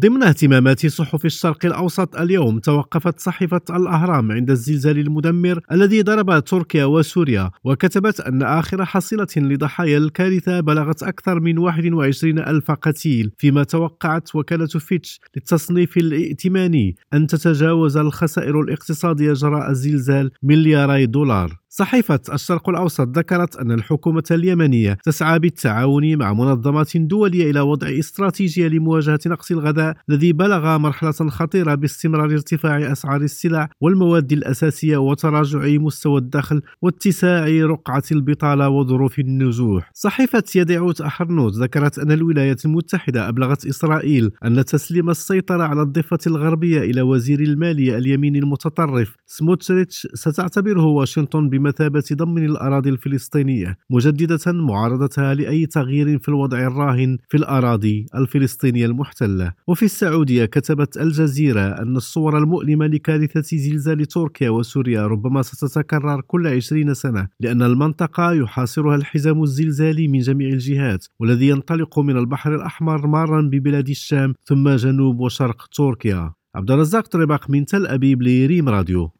ضمن اهتمامات صحف الشرق الأوسط اليوم توقفت صحيفة الأهرام عند الزلزال المدمر الذي ضرب تركيا وسوريا وكتبت أن آخر حصيلة لضحايا الكارثة بلغت أكثر من 21 ألف قتيل فيما توقعت وكالة فيتش للتصنيف الائتماني أن تتجاوز الخسائر الاقتصادية جراء الزلزال ملياري دولار. صحيفة الشرق الأوسط ذكرت أن الحكومة اليمنية تسعى بالتعاون مع منظمات دولية إلى وضع استراتيجية لمواجهة نقص الغذاء الذي بلغ مرحلة خطيرة باستمرار ارتفاع أسعار السلع والمواد الأساسية وتراجع مستوى الدخل واتساع رقعة البطالة وظروف النزوح. صحيفة يدعوت أحرنوت ذكرت أن الولايات المتحدة أبلغت إسرائيل أن تسليم السيطرة على الضفة الغربية إلى وزير المالية اليمين المتطرف سموتريتش ستعتبره واشنطن بما بمثابة ضمن الأراضي الفلسطينية مجددة معارضتها لأي تغيير في الوضع الراهن في الأراضي الفلسطينية المحتلة. وفي السعودية كتبت الجزيرة أن الصور المؤلمة لكارثة زلزال تركيا وسوريا ربما ستتكرر كل عشرين سنة لأن المنطقة يحاصرها الحزام الزلزالي من جميع الجهات والذي ينطلق من البحر الأحمر مارا ببلاد الشام ثم جنوب وشرق تركيا. عبد الرزاق طريبق من تل أبيب لريم راديو.